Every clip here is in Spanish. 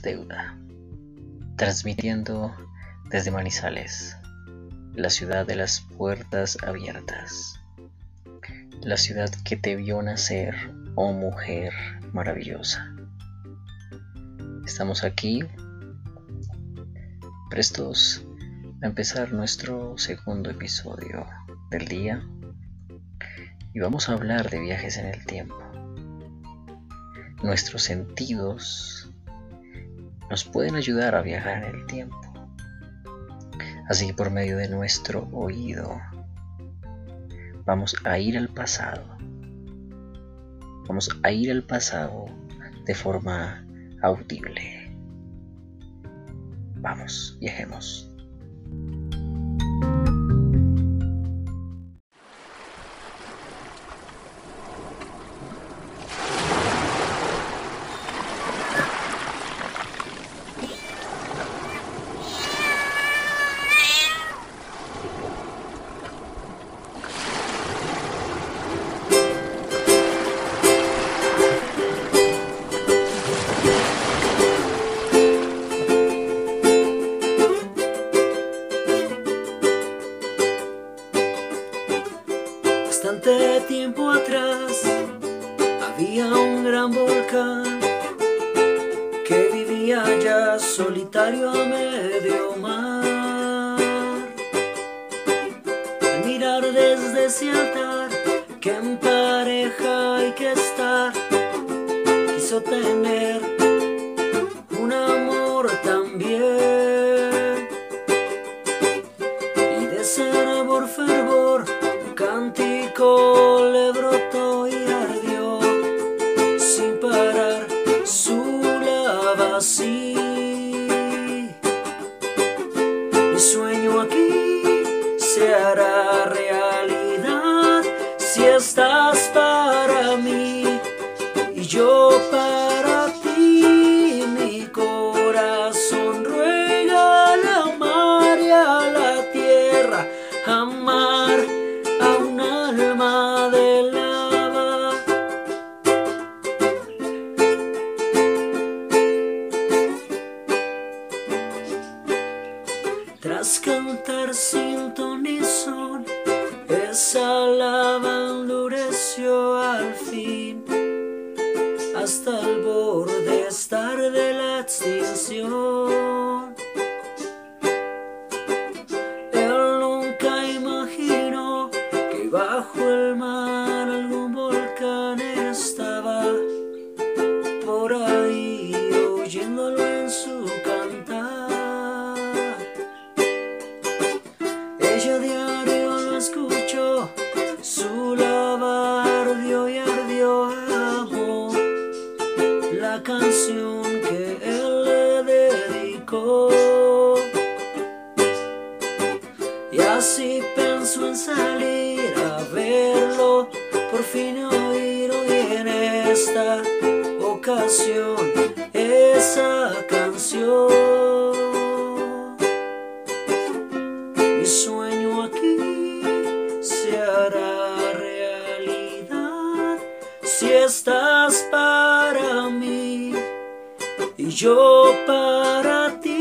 deuda. Transmitiendo desde Manizales, la ciudad de las puertas abiertas, la ciudad que te vio nacer, oh mujer maravillosa. Estamos aquí prestos a empezar nuestro segundo episodio del día y vamos a hablar de viajes en el tiempo. Nuestros sentidos nos pueden ayudar a viajar en el tiempo. Así que por medio de nuestro oído vamos a ir al pasado. Vamos a ir al pasado de forma audible. Vamos, viajemos. Solitario a medio mar. Al mirar desde ese altar que en pareja hay que estar, quiso tener lavacía. realidad Tras cantar sin esa lava endureció al fin hasta el borde estar de la extinción. La si estás para mí y yo para ti.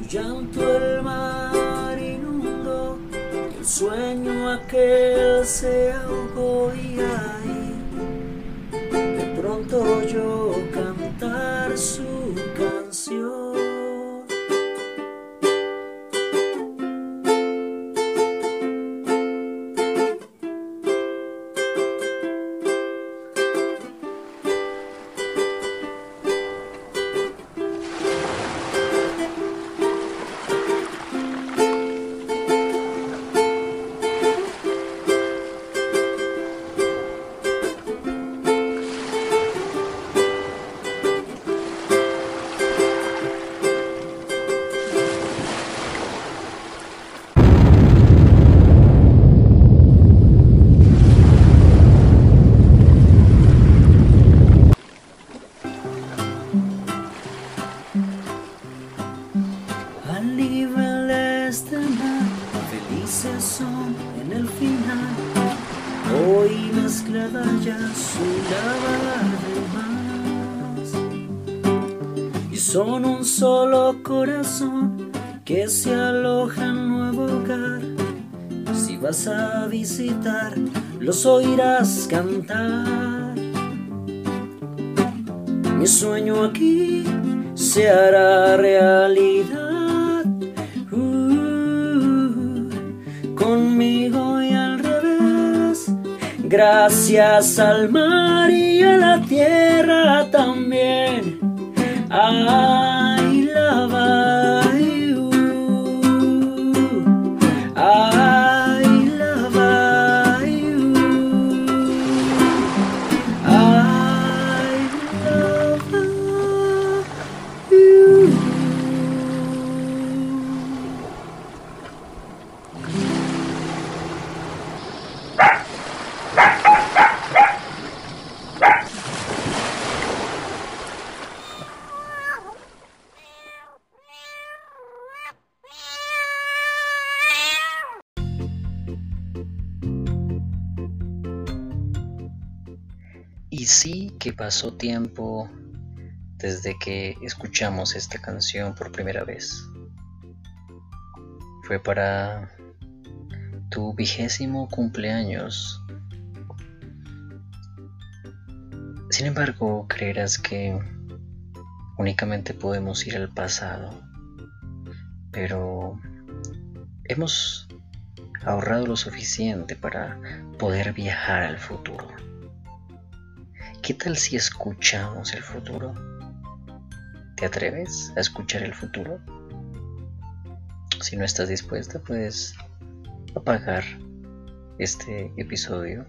Su llanto el mar inundó, el sueño aquel se ahogó y ahí de pronto yo haya su lavar de. Y son un solo corazón que se aloja en nuevo hogar. Si vas a visitar, los oirás cantar. Mi sueño aquí se hará realidad. Uh, conmigo y. Gracias al mar y a la tierra también. Ay, Y sí que pasó tiempo desde que escuchamos esta canción por primera vez. Fue para tu vigésimo cumpleaños. Sin embargo, creerás que únicamente podemos ir al pasado, pero hemos ahorrado lo suficiente para poder viajar al futuro. ¿Qué tal si escuchamos el futuro? ¿Te atreves a escuchar el futuro? Si no estás dispuesta, puedes apagar este episodio.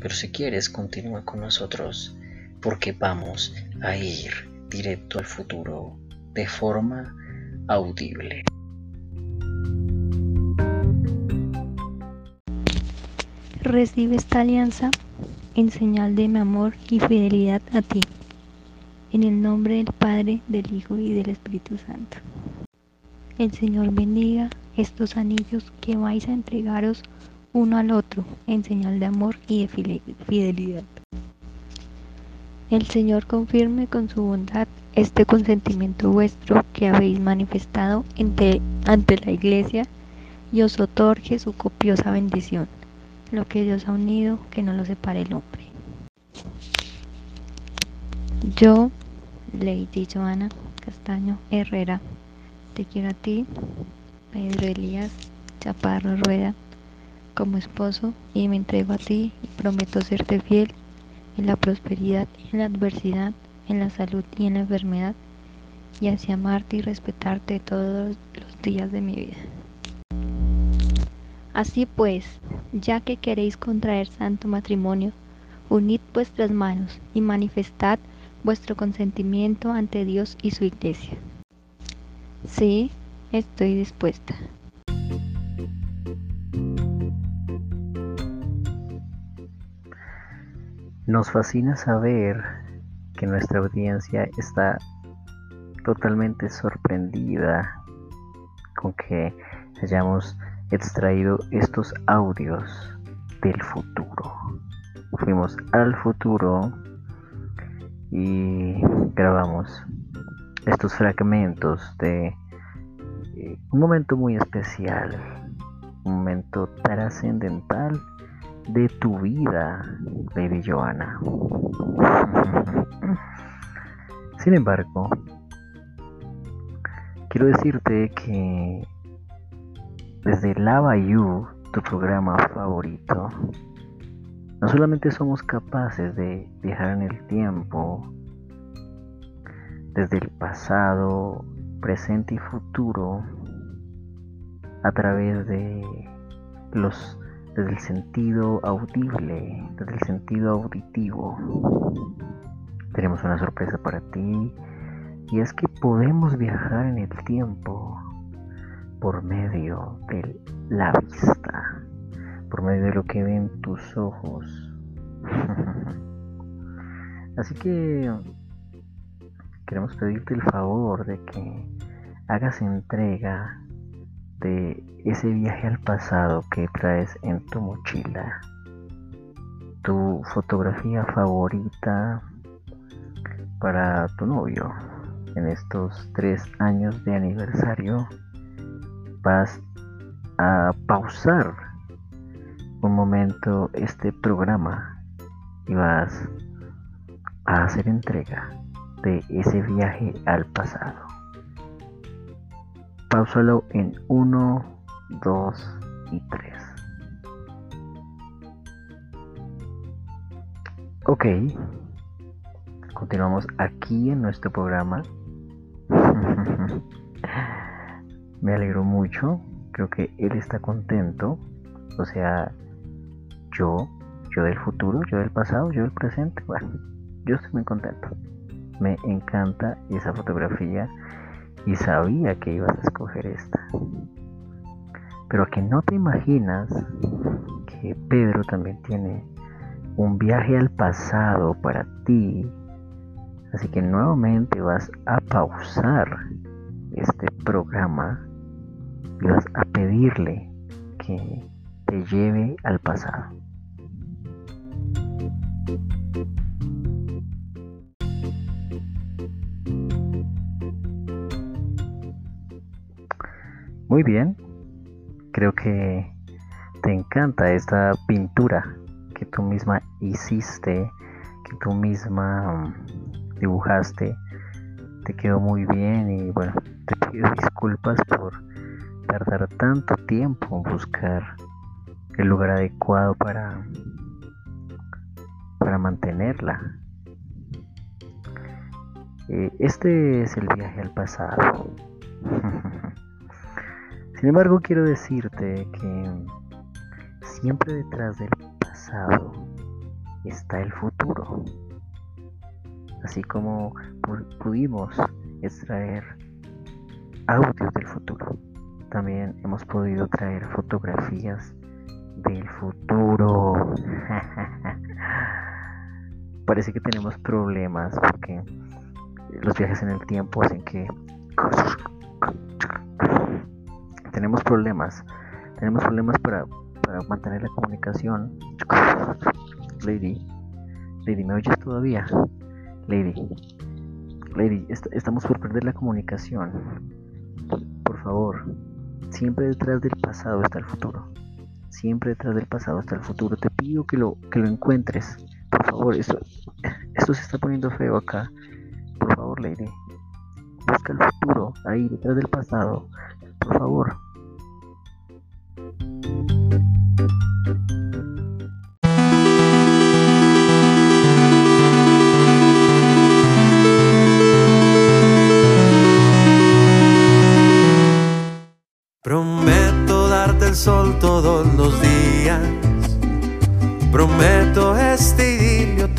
Pero si quieres, continúa con nosotros porque vamos a ir directo al futuro de forma audible. Recibe esta alianza en señal de mi amor y fidelidad a ti. En el nombre del Padre, del Hijo y del Espíritu Santo. El Señor bendiga estos anillos que vais a entregaros uno al otro en señal de amor y de fidelidad. El Señor confirme con su bondad este consentimiento vuestro que habéis manifestado ante, ante la Iglesia y os otorgue su copiosa bendición. Lo que Dios ha unido, que no lo separe el hombre. Yo, Lady Joana Castaño Herrera, te quiero a ti, Pedro Elías Chaparro Rueda, como esposo y me entrego a ti y prometo serte fiel en la prosperidad, en la adversidad, en la salud y en la enfermedad, y así amarte y respetarte todos los días de mi vida. Así pues, ya que queréis contraer santo matrimonio, unid vuestras manos y manifestad vuestro consentimiento ante Dios y su iglesia. Sí, estoy dispuesta. Nos fascina saber que nuestra audiencia está totalmente sorprendida con que hayamos extraído estos audios del futuro. Fuimos al futuro y grabamos estos fragmentos de eh, un momento muy especial, un momento trascendental de tu vida, Lady Joanna. Sin embargo, quiero decirte que desde Lava You, tu programa favorito, no solamente somos capaces de viajar en el tiempo, desde el pasado, presente y futuro, a través de los desde el sentido audible, desde el sentido auditivo. Tenemos una sorpresa para ti y es que podemos viajar en el tiempo por medio de la vista, por medio de lo que ven tus ojos. Así que queremos pedirte el favor de que hagas entrega de ese viaje al pasado que traes en tu mochila. tu fotografía favorita para tu novio. En estos tres años de aniversario vas a pausar un momento este programa y vas a hacer entrega de ese viaje al pasado. Pausalo en 1, 2 y 3. Ok, continuamos aquí en nuestro programa. Me alegro mucho, creo que él está contento. O sea, yo, yo del futuro, yo del pasado, yo del presente. Bueno, yo estoy muy contento. Me encanta esa fotografía y sabía que ibas a escoger esta. Pero que no te imaginas que Pedro también tiene un viaje al pasado para ti. Así que nuevamente vas a pausar este programa y vas a pedirle que te lleve al pasado. Muy bien, creo que te encanta esta pintura que tú misma hiciste, que tú misma mm, dibujaste, te quedó muy bien y bueno, te pido disculpas por tardar tanto tiempo en buscar el lugar adecuado para para mantenerla. Eh, este es el viaje al pasado. Sin embargo, quiero decirte que siempre detrás del está el futuro. Así como pudimos extraer audios del futuro, también hemos podido traer fotografías del futuro. Parece que tenemos problemas porque los viajes en el tiempo hacen que tenemos problemas. Tenemos problemas para para mantener la comunicación. Lady, Lady, ¿me oyes todavía? Lady, Lady, estamos por perder la comunicación. Por favor, siempre detrás del pasado está el futuro. Siempre detrás del pasado está el futuro. Te pido que lo, que lo encuentres. Por favor, esto, esto se está poniendo feo acá. Por favor, Lady. Busca el futuro ahí, detrás del pasado. Por favor.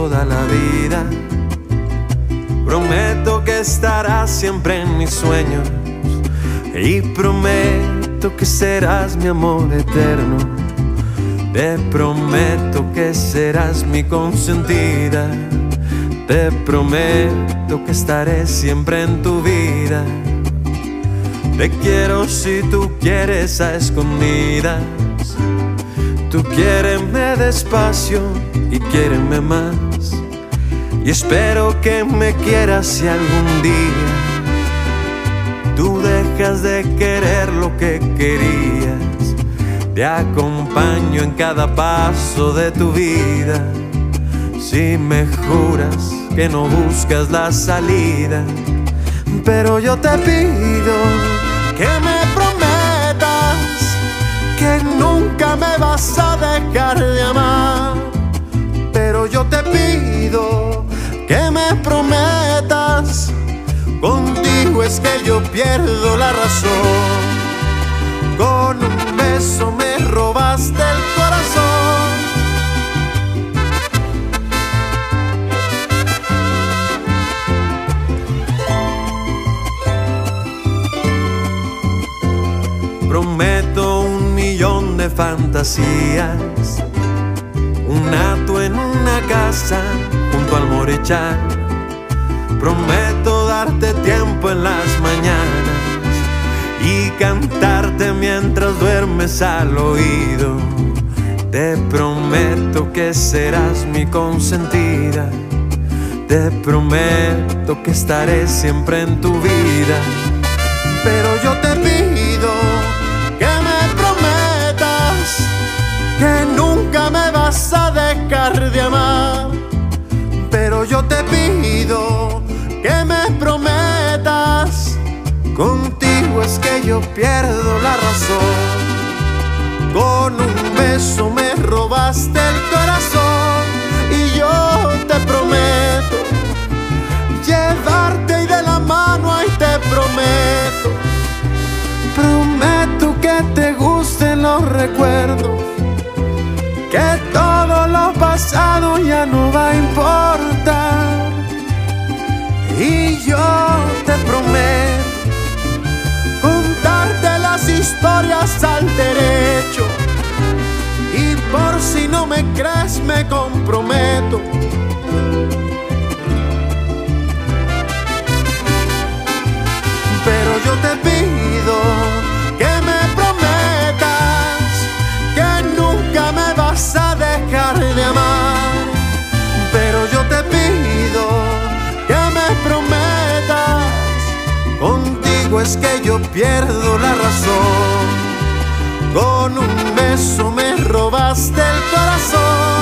Toda la vida. Prometo que estarás siempre en mis sueños. Y prometo que serás mi amor eterno. Te prometo que serás mi consentida. Te prometo que estaré siempre en tu vida. Te quiero si tú quieres a escondidas. Tú quiéreme despacio y quiéreme más. Y espero que me quieras si algún día tú dejas de querer lo que querías. Te acompaño en cada paso de tu vida. Si me juras que no buscas la salida, pero yo te pido que me prometas que nunca me vas a dejar de amar. Pero yo te pido que me prometas, contigo es que yo pierdo la razón. Con un beso me robaste el corazón. Prometo un millón de fantasías. Un ato en una casa al. Prometo darte tiempo en las mañanas y cantarte mientras duermes al oído. Te prometo que serás mi consentida. Te prometo que estaré siempre en tu vida. Pero yo te pido que me prometas que nunca me vas a dejar de amar. Pero yo te pido que me prometas. Contigo es que yo pierdo la razón. Con un beso me robaste el corazón y yo te prometo llevarte y de la mano ahí te prometo. Prometo que te gusten los recuerdos, historias al derecho. Y por si no me crees, me comprometo. Pero yo te pido que me prometas que nunca me vas a dejar de amar. Pero yo te pido que me prometas Contigo es que yo pierdo la razón. Con un beso me robaste el corazón.